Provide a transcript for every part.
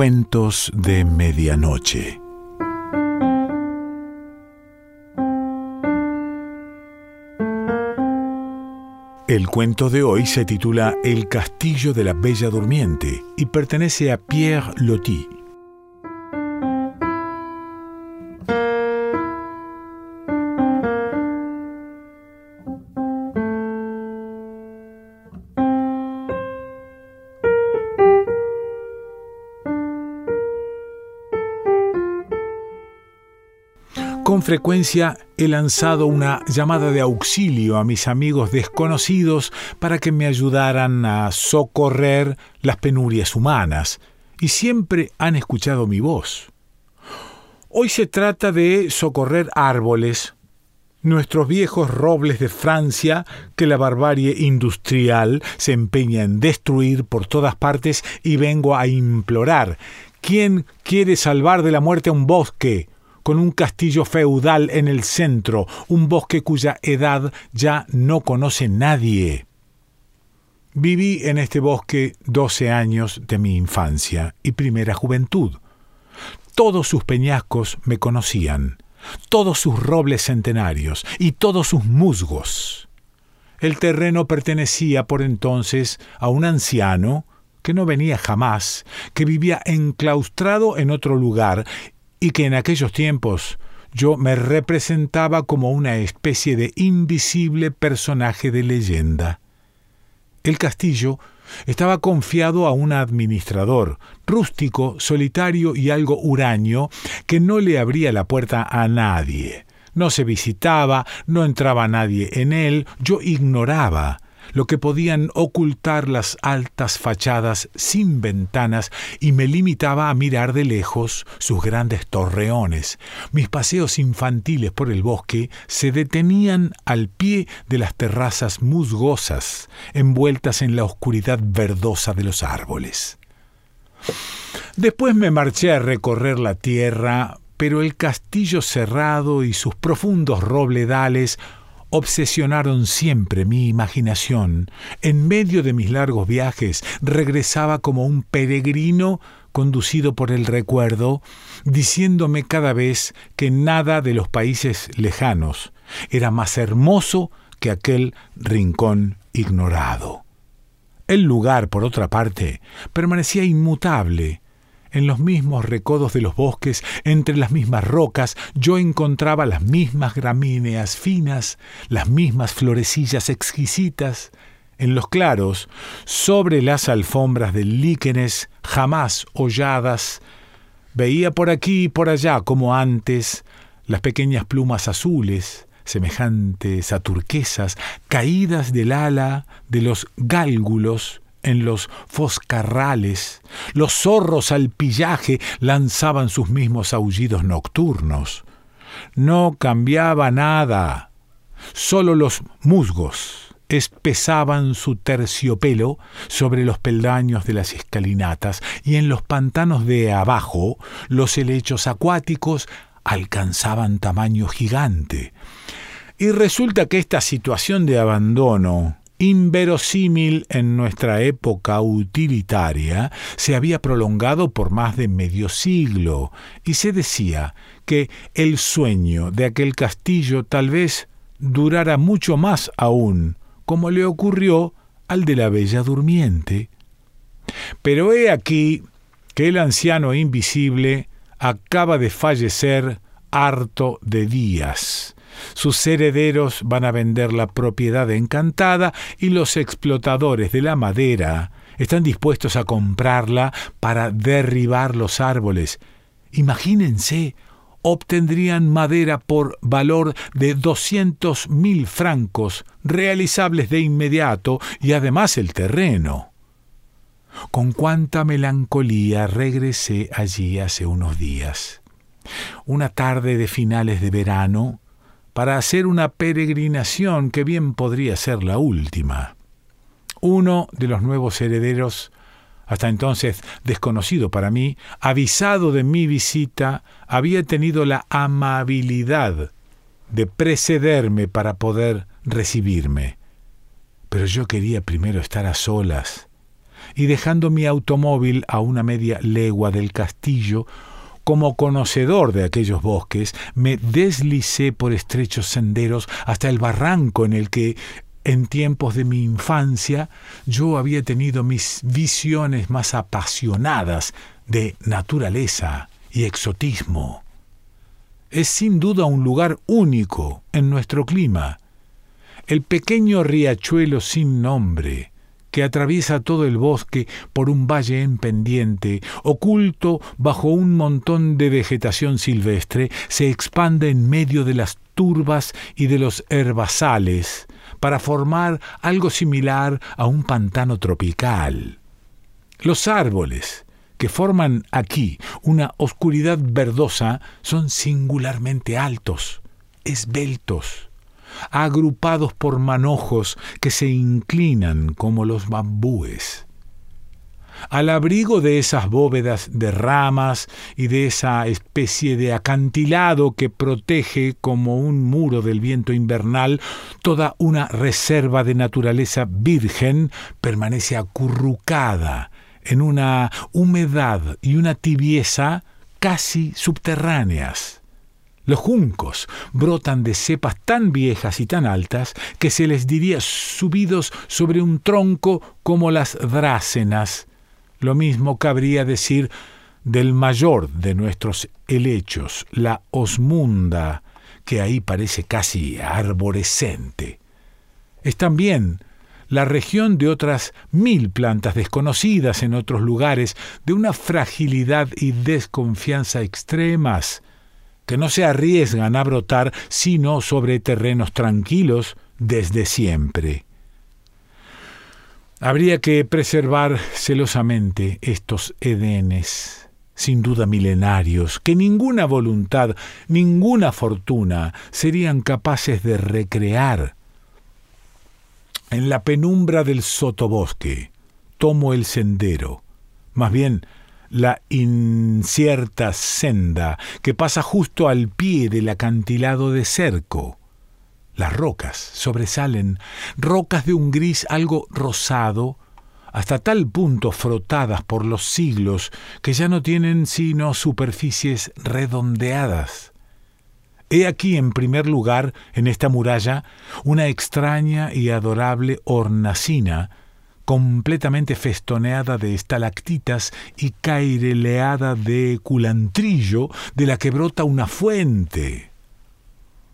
Cuentos de Medianoche. El cuento de hoy se titula El castillo de la Bella Durmiente y pertenece a Pierre Loti. Frecuencia he lanzado una llamada de auxilio a mis amigos desconocidos para que me ayudaran a socorrer las penurias humanas, y siempre han escuchado mi voz. Hoy se trata de socorrer árboles, nuestros viejos robles de Francia que la barbarie industrial se empeña en destruir por todas partes y vengo a implorar. ¿Quién quiere salvar de la muerte a un bosque? Con un castillo feudal en el centro, un bosque cuya edad ya no conoce nadie. Viví en este bosque doce años de mi infancia y primera juventud. Todos sus peñascos me conocían, todos sus robles centenarios y todos sus musgos. El terreno pertenecía por entonces a un anciano que no venía jamás, que vivía enclaustrado en otro lugar y que en aquellos tiempos yo me representaba como una especie de invisible personaje de leyenda. El castillo estaba confiado a un administrador, rústico, solitario y algo huraño, que no le abría la puerta a nadie. No se visitaba, no entraba nadie en él, yo ignoraba lo que podían ocultar las altas fachadas sin ventanas y me limitaba a mirar de lejos sus grandes torreones. Mis paseos infantiles por el bosque se detenían al pie de las terrazas musgosas, envueltas en la oscuridad verdosa de los árboles. Después me marché a recorrer la tierra, pero el castillo cerrado y sus profundos robledales obsesionaron siempre mi imaginación. En medio de mis largos viajes regresaba como un peregrino conducido por el recuerdo, diciéndome cada vez que nada de los países lejanos era más hermoso que aquel rincón ignorado. El lugar, por otra parte, permanecía inmutable, en los mismos recodos de los bosques, entre las mismas rocas, yo encontraba las mismas gramíneas finas, las mismas florecillas exquisitas. En los claros, sobre las alfombras de líquenes jamás holladas, veía por aquí y por allá, como antes, las pequeñas plumas azules, semejantes a turquesas, caídas del ala de los gálgulos en los foscarrales, los zorros al pillaje lanzaban sus mismos aullidos nocturnos. No cambiaba nada. Sólo los musgos espesaban su terciopelo sobre los peldaños de las escalinatas y en los pantanos de abajo los helechos acuáticos alcanzaban tamaño gigante. Y resulta que esta situación de abandono inverosímil en nuestra época utilitaria, se había prolongado por más de medio siglo, y se decía que el sueño de aquel castillo tal vez durara mucho más aún, como le ocurrió al de la Bella Durmiente. Pero he aquí que el anciano invisible acaba de fallecer harto de días, sus herederos van a vender la propiedad encantada y los explotadores de la madera están dispuestos a comprarla para derribar los árboles. Imagínense, obtendrían madera por valor de doscientos mil francos, realizables de inmediato, y además el terreno. Con cuánta melancolía regresé allí hace unos días. Una tarde de finales de verano, para hacer una peregrinación que bien podría ser la última. Uno de los nuevos herederos, hasta entonces desconocido para mí, avisado de mi visita, había tenido la amabilidad de precederme para poder recibirme. Pero yo quería primero estar a solas. y dejando mi automóvil a una media legua del castillo, como conocedor de aquellos bosques, me deslicé por estrechos senderos hasta el barranco en el que, en tiempos de mi infancia, yo había tenido mis visiones más apasionadas de naturaleza y exotismo. Es sin duda un lugar único en nuestro clima. El pequeño riachuelo sin nombre, que atraviesa todo el bosque por un valle en pendiente, oculto bajo un montón de vegetación silvestre, se expande en medio de las turbas y de los herbazales, para formar algo similar a un pantano tropical. Los árboles, que forman aquí una oscuridad verdosa, son singularmente altos, esbeltos, agrupados por manojos que se inclinan como los bambúes. Al abrigo de esas bóvedas de ramas y de esa especie de acantilado que protege como un muro del viento invernal, toda una reserva de naturaleza virgen permanece acurrucada en una humedad y una tibieza casi subterráneas. Los juncos brotan de cepas tan viejas y tan altas que se les diría subidos sobre un tronco como las drácenas. Lo mismo cabría decir del mayor de nuestros helechos, la osmunda, que ahí parece casi arborescente. Es también la región de otras mil plantas desconocidas en otros lugares, de una fragilidad y desconfianza extremas, que no se arriesgan a brotar sino sobre terrenos tranquilos desde siempre. Habría que preservar celosamente estos edenes, sin duda milenarios, que ninguna voluntad, ninguna fortuna serían capaces de recrear. En la penumbra del sotobosque tomo el sendero, más bien la incierta senda que pasa justo al pie del acantilado de cerco. Las rocas sobresalen, rocas de un gris algo rosado, hasta tal punto frotadas por los siglos que ya no tienen sino superficies redondeadas. He aquí, en primer lugar, en esta muralla, una extraña y adorable hornacina completamente festoneada de estalactitas y caireleada de culantrillo de la que brota una fuente.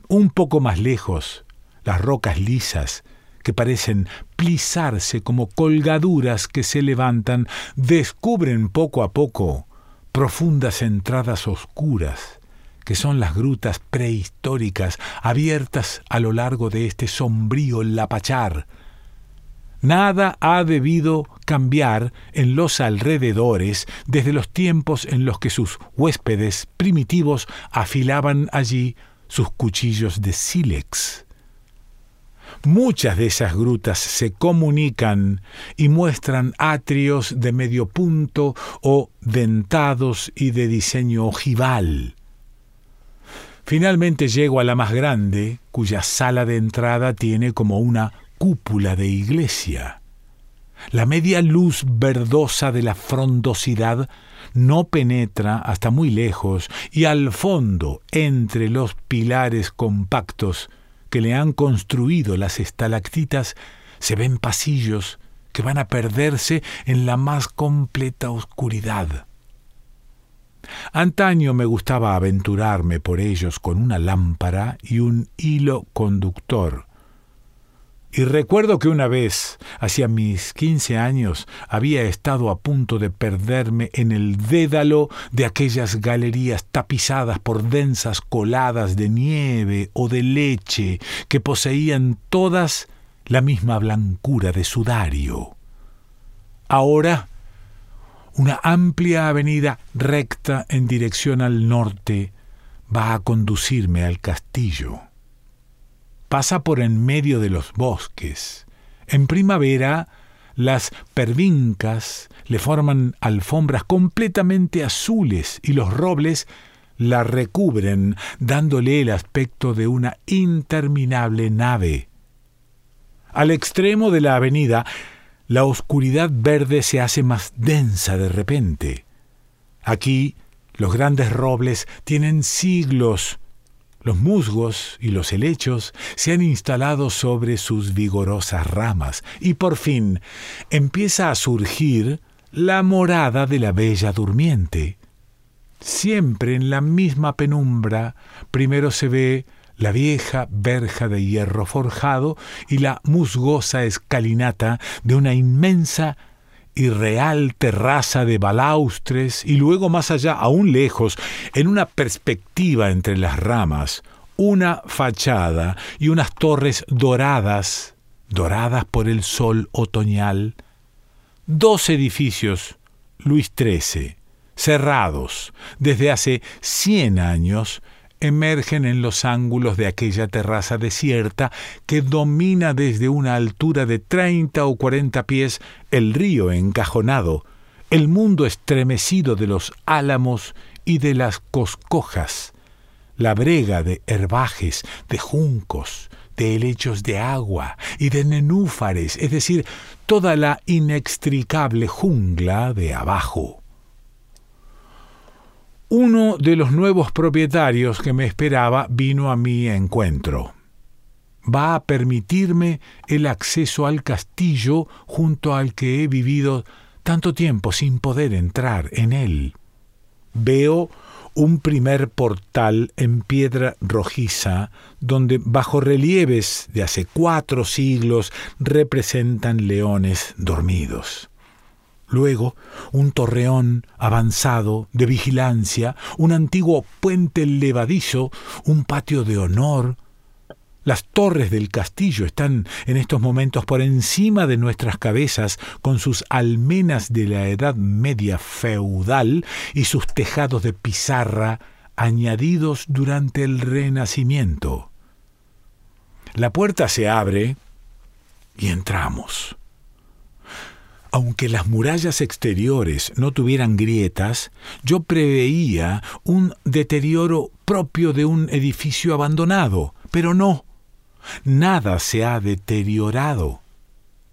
Un poco más lejos, las rocas lisas, que parecen plisarse como colgaduras que se levantan, descubren poco a poco profundas entradas oscuras, que son las grutas prehistóricas abiertas a lo largo de este sombrío lapachar, Nada ha debido cambiar en los alrededores desde los tiempos en los que sus huéspedes primitivos afilaban allí sus cuchillos de sílex. Muchas de esas grutas se comunican y muestran atrios de medio punto o dentados y de diseño ojival. Finalmente llego a la más grande, cuya sala de entrada tiene como una cúpula de iglesia. La media luz verdosa de la frondosidad no penetra hasta muy lejos y al fondo, entre los pilares compactos que le han construido las estalactitas, se ven pasillos que van a perderse en la más completa oscuridad. Antaño me gustaba aventurarme por ellos con una lámpara y un hilo conductor, y recuerdo que una vez, hacia mis quince años, había estado a punto de perderme en el dédalo de aquellas galerías tapizadas por densas coladas de nieve o de leche que poseían todas la misma blancura de sudario. Ahora, una amplia avenida recta en dirección al norte va a conducirme al castillo pasa por en medio de los bosques. En primavera, las pervincas le forman alfombras completamente azules y los robles la recubren, dándole el aspecto de una interminable nave. Al extremo de la avenida, la oscuridad verde se hace más densa de repente. Aquí los grandes robles tienen siglos. Los musgos y los helechos se han instalado sobre sus vigorosas ramas y por fin empieza a surgir la morada de la bella durmiente. Siempre en la misma penumbra primero se ve la vieja verja de hierro forjado y la musgosa escalinata de una inmensa y real terraza de balaustres y luego más allá, aún lejos, en una perspectiva entre las ramas, una fachada y unas torres doradas, doradas por el sol otoñal, dos edificios, Luis XIII, cerrados desde hace cien años, emergen en los ángulos de aquella terraza desierta que domina desde una altura de treinta o cuarenta pies el río encajonado, el mundo estremecido de los álamos y de las coscojas, la brega de herbajes, de juncos, de helechos de agua y de nenúfares, es decir, toda la inextricable jungla de abajo. Uno de los nuevos propietarios que me esperaba vino a mi encuentro. Va a permitirme el acceso al castillo junto al que he vivido tanto tiempo sin poder entrar en él. Veo un primer portal en piedra rojiza, donde bajo relieves de hace cuatro siglos representan leones dormidos. Luego, un torreón avanzado de vigilancia, un antiguo puente levadizo, un patio de honor. Las torres del castillo están en estos momentos por encima de nuestras cabezas con sus almenas de la Edad Media feudal y sus tejados de pizarra añadidos durante el Renacimiento. La puerta se abre y entramos. Aunque las murallas exteriores no tuvieran grietas, yo preveía un deterioro propio de un edificio abandonado, pero no. Nada se ha deteriorado.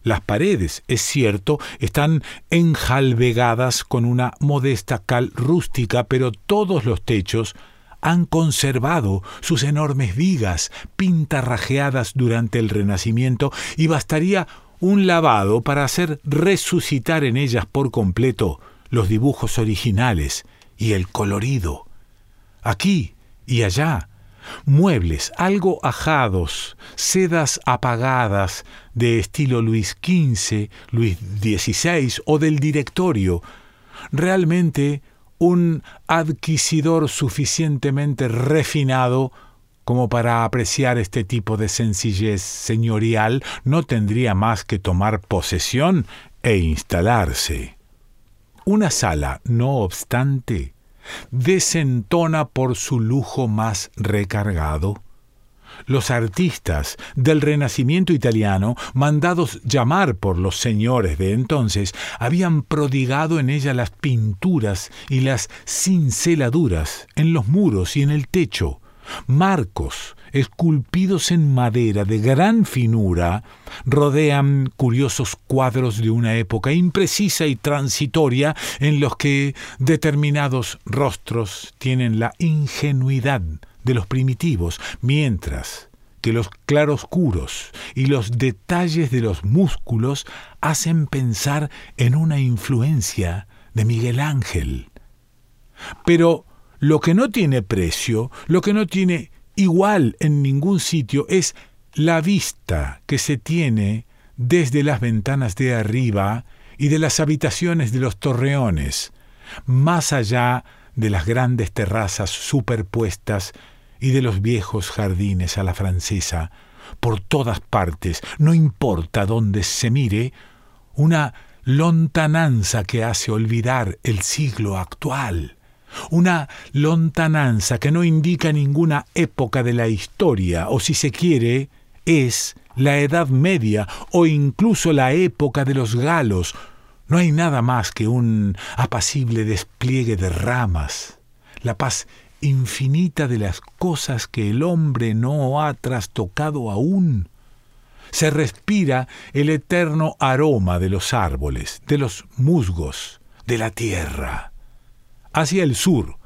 Las paredes, es cierto, están enjalbegadas con una modesta cal rústica, pero todos los techos han conservado sus enormes vigas pintarrajeadas durante el Renacimiento y bastaría un lavado para hacer resucitar en ellas por completo los dibujos originales y el colorido. Aquí y allá, muebles algo ajados, sedas apagadas de estilo Luis XV, Luis XVI o del directorio. Realmente un adquisidor suficientemente refinado como para apreciar este tipo de sencillez señorial no tendría más que tomar posesión e instalarse. Una sala, no obstante, desentona por su lujo más recargado. Los artistas del Renacimiento italiano, mandados llamar por los señores de entonces, habían prodigado en ella las pinturas y las cinceladuras en los muros y en el techo, Marcos, esculpidos en madera de gran finura, rodean curiosos cuadros de una época imprecisa y transitoria en los que determinados rostros tienen la ingenuidad de los primitivos, mientras que los claroscuros y los detalles de los músculos hacen pensar en una influencia de Miguel Ángel. Pero lo que no tiene precio, lo que no tiene igual en ningún sitio es la vista que se tiene desde las ventanas de arriba y de las habitaciones de los torreones, más allá de las grandes terrazas superpuestas y de los viejos jardines a la francesa, por todas partes, no importa dónde se mire, una lontananza que hace olvidar el siglo actual una lontananza que no indica ninguna época de la historia, o si se quiere, es la Edad Media o incluso la época de los galos. No hay nada más que un apacible despliegue de ramas, la paz infinita de las cosas que el hombre no ha trastocado aún. Se respira el eterno aroma de los árboles, de los musgos, de la tierra. Hacia el sur,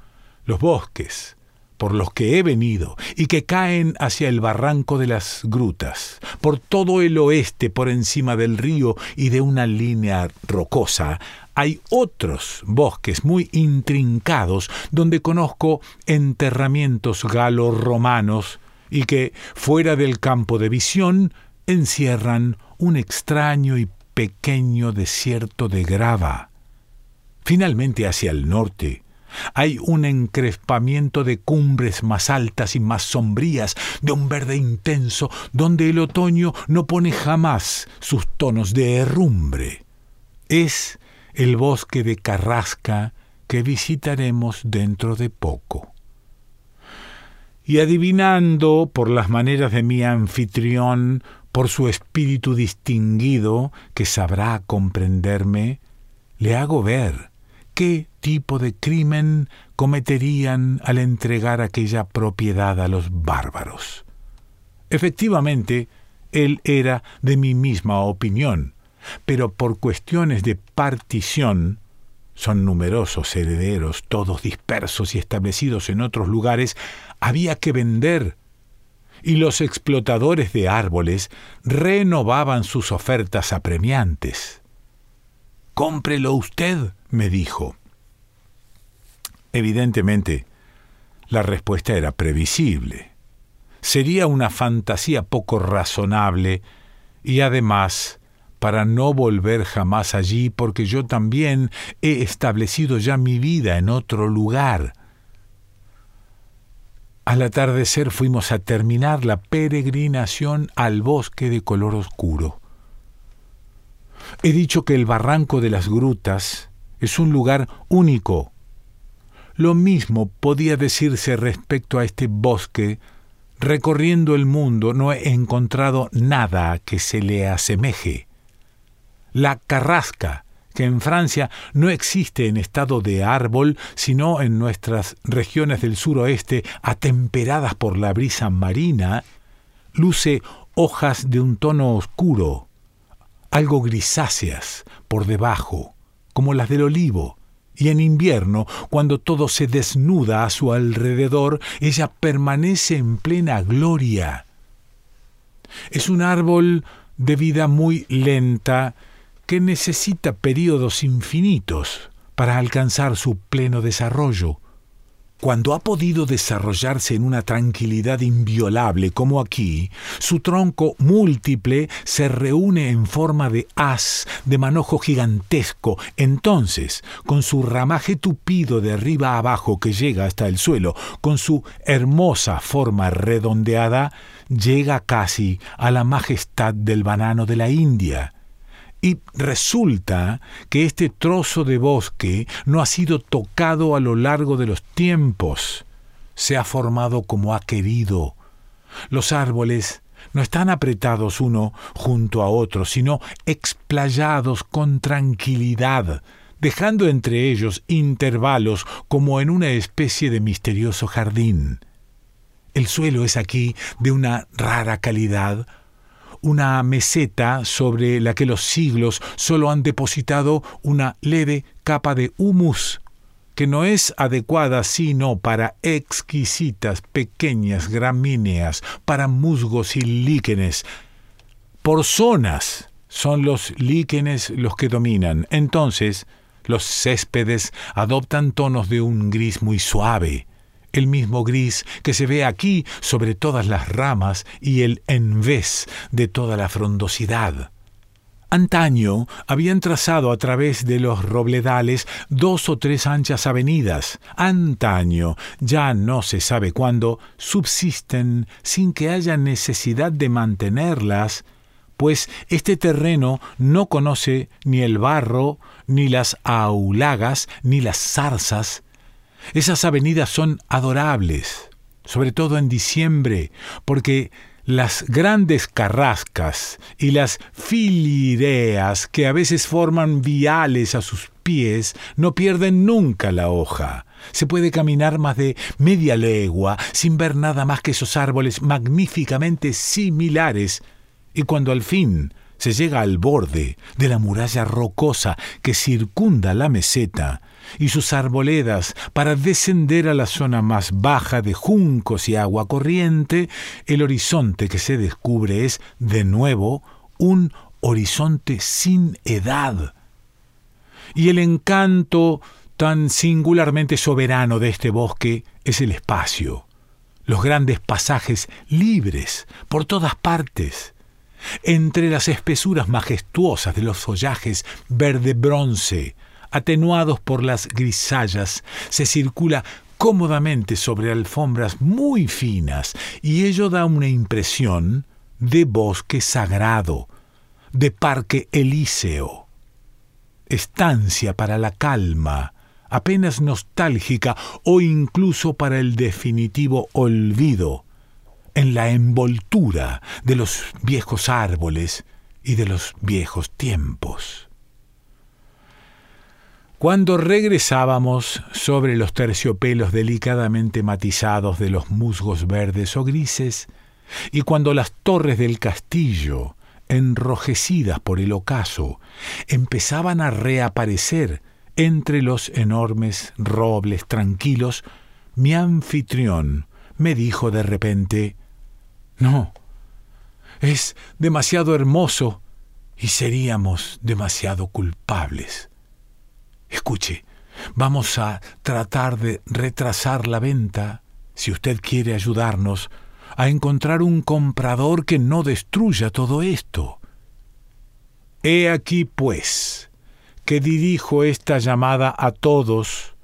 los bosques, por los que he venido y que caen hacia el barranco de las grutas, por todo el oeste por encima del río y de una línea rocosa, hay otros bosques muy intrincados donde conozco enterramientos galo-romanos y que, fuera del campo de visión, encierran un extraño y pequeño desierto de grava. Finalmente, hacia el norte, hay un encrespamiento de cumbres más altas y más sombrías, de un verde intenso, donde el otoño no pone jamás sus tonos de herrumbre. Es el bosque de Carrasca que visitaremos dentro de poco. Y adivinando por las maneras de mi anfitrión, por su espíritu distinguido, que sabrá comprenderme, le hago ver qué tipo de crimen cometerían al entregar aquella propiedad a los bárbaros. Efectivamente, él era de mi misma opinión, pero por cuestiones de partición, son numerosos herederos, todos dispersos y establecidos en otros lugares, había que vender. Y los explotadores de árboles renovaban sus ofertas apremiantes. Cómprelo usted, me dijo. Evidentemente, la respuesta era previsible. Sería una fantasía poco razonable y además para no volver jamás allí porque yo también he establecido ya mi vida en otro lugar. Al atardecer fuimos a terminar la peregrinación al bosque de color oscuro. He dicho que el barranco de las grutas es un lugar único lo mismo podía decirse respecto a este bosque. Recorriendo el mundo no he encontrado nada que se le asemeje. La carrasca, que en Francia no existe en estado de árbol, sino en nuestras regiones del suroeste atemperadas por la brisa marina, luce hojas de un tono oscuro, algo grisáceas por debajo, como las del olivo, y en invierno, cuando todo se desnuda a su alrededor, ella permanece en plena gloria. Es un árbol de vida muy lenta que necesita periodos infinitos para alcanzar su pleno desarrollo. Cuando ha podido desarrollarse en una tranquilidad inviolable como aquí, su tronco múltiple se reúne en forma de haz de manojo gigantesco. Entonces, con su ramaje tupido de arriba abajo que llega hasta el suelo, con su hermosa forma redondeada, llega casi a la majestad del banano de la India. Y resulta que este trozo de bosque no ha sido tocado a lo largo de los tiempos. Se ha formado como ha querido. Los árboles no están apretados uno junto a otro, sino explayados con tranquilidad, dejando entre ellos intervalos como en una especie de misterioso jardín. El suelo es aquí de una rara calidad, una meseta sobre la que los siglos solo han depositado una leve capa de humus, que no es adecuada sino para exquisitas pequeñas gramíneas, para musgos y líquenes. Por zonas son los líquenes los que dominan. Entonces, los céspedes adoptan tonos de un gris muy suave, el mismo gris que se ve aquí sobre todas las ramas y el envés de toda la frondosidad. Antaño habían trazado a través de los robledales dos o tres anchas avenidas. Antaño, ya no se sabe cuándo, subsisten sin que haya necesidad de mantenerlas, pues este terreno no conoce ni el barro, ni las aulagas, ni las zarzas, esas avenidas son adorables, sobre todo en diciembre, porque las grandes carrascas y las filireas que a veces forman viales a sus pies no pierden nunca la hoja. Se puede caminar más de media legua sin ver nada más que esos árboles magníficamente similares y cuando al fin se llega al borde de la muralla rocosa que circunda la meseta y sus arboledas para descender a la zona más baja de juncos y agua corriente, el horizonte que se descubre es, de nuevo, un horizonte sin edad. Y el encanto tan singularmente soberano de este bosque es el espacio, los grandes pasajes libres por todas partes, entre las espesuras majestuosas de los follajes verde bronce, atenuados por las grisallas, se circula cómodamente sobre alfombras muy finas y ello da una impresión de bosque sagrado, de parque elíseo, estancia para la calma, apenas nostálgica o incluso para el definitivo olvido, en la envoltura de los viejos árboles y de los viejos tiempos. Cuando regresábamos sobre los terciopelos delicadamente matizados de los musgos verdes o grises, y cuando las torres del castillo, enrojecidas por el ocaso, empezaban a reaparecer entre los enormes robles tranquilos, mi anfitrión me dijo de repente no, es demasiado hermoso y seríamos demasiado culpables. Escuche, vamos a tratar de retrasar la venta, si usted quiere ayudarnos, a encontrar un comprador que no destruya todo esto. He aquí, pues, que dirijo esta llamada a todos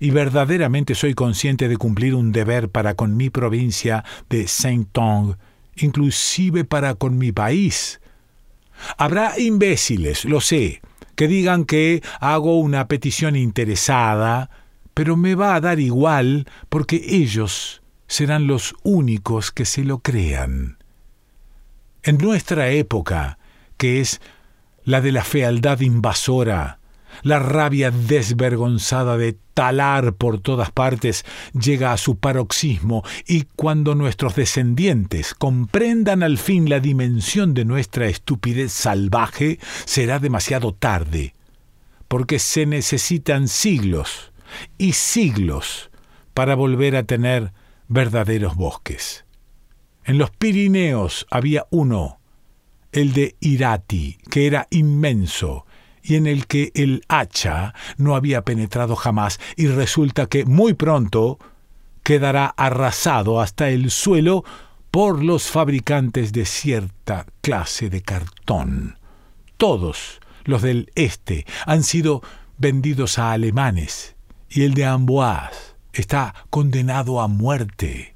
y verdaderamente soy consciente de cumplir un deber para con mi provincia de Saint-Tong, inclusive para con mi país. Habrá imbéciles, lo sé, que digan que hago una petición interesada, pero me va a dar igual porque ellos serán los únicos que se lo crean. En nuestra época, que es la de la fealdad invasora, la rabia desvergonzada de talar por todas partes llega a su paroxismo y cuando nuestros descendientes comprendan al fin la dimensión de nuestra estupidez salvaje, será demasiado tarde, porque se necesitan siglos y siglos para volver a tener verdaderos bosques. En los Pirineos había uno, el de Irati, que era inmenso, y en el que el hacha no había penetrado jamás y resulta que muy pronto quedará arrasado hasta el suelo por los fabricantes de cierta clase de cartón. Todos los del este han sido vendidos a alemanes y el de Amboise está condenado a muerte.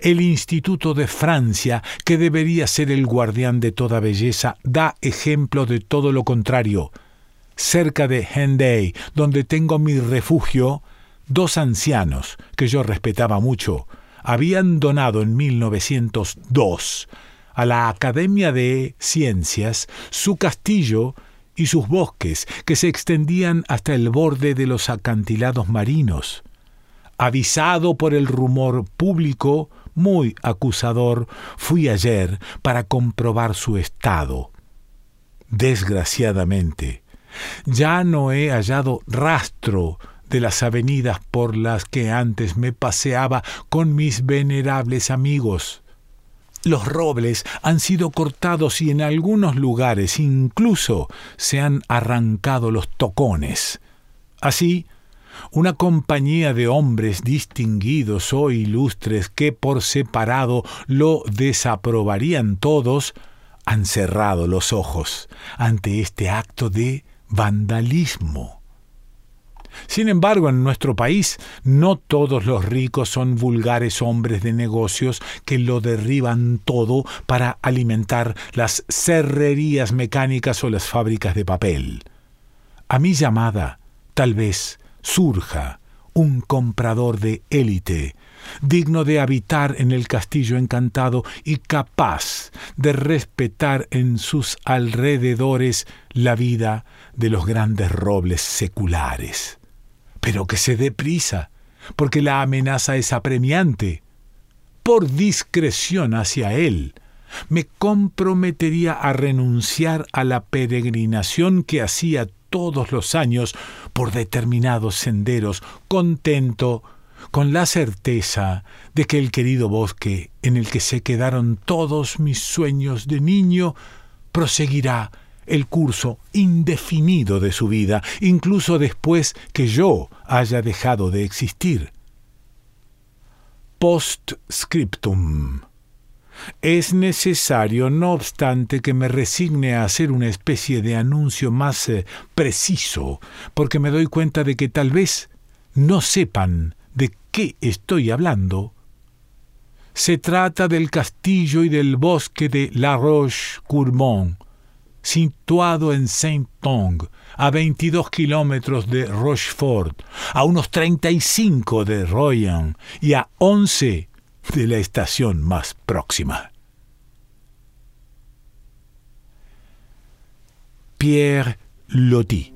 El Instituto de Francia, que debería ser el guardián de toda belleza, da ejemplo de todo lo contrario. Cerca de Henday, donde tengo mi refugio, dos ancianos, que yo respetaba mucho, habían donado en 1902 a la Academia de Ciencias su castillo y sus bosques, que se extendían hasta el borde de los acantilados marinos avisado por el rumor público muy acusador, fui ayer para comprobar su estado. Desgraciadamente, ya no he hallado rastro de las avenidas por las que antes me paseaba con mis venerables amigos. Los robles han sido cortados y en algunos lugares incluso se han arrancado los tocones. Así, una compañía de hombres distinguidos o ilustres que por separado lo desaprobarían todos, han cerrado los ojos ante este acto de vandalismo. Sin embargo, en nuestro país no todos los ricos son vulgares hombres de negocios que lo derriban todo para alimentar las serrerías mecánicas o las fábricas de papel. A mi llamada, tal vez, surja un comprador de élite, digno de habitar en el castillo encantado y capaz de respetar en sus alrededores la vida de los grandes robles seculares. Pero que se dé prisa, porque la amenaza es apremiante. Por discreción hacia él, me comprometería a renunciar a la peregrinación que hacía todos los años por determinados senderos, contento con la certeza de que el querido bosque en el que se quedaron todos mis sueños de niño proseguirá el curso indefinido de su vida, incluso después que yo haya dejado de existir. Postscriptum. Es necesario, no obstante, que me resigne a hacer una especie de anuncio más eh, preciso, porque me doy cuenta de que tal vez no sepan de qué estoy hablando. Se trata del castillo y del bosque de La Roche-Courmont, situado en Saint-Tong, a 22 kilómetros de Rochefort, a unos 35 de Royan y a 11 de la estación más próxima. Pierre Loti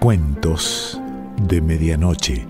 Cuentos de Medianoche.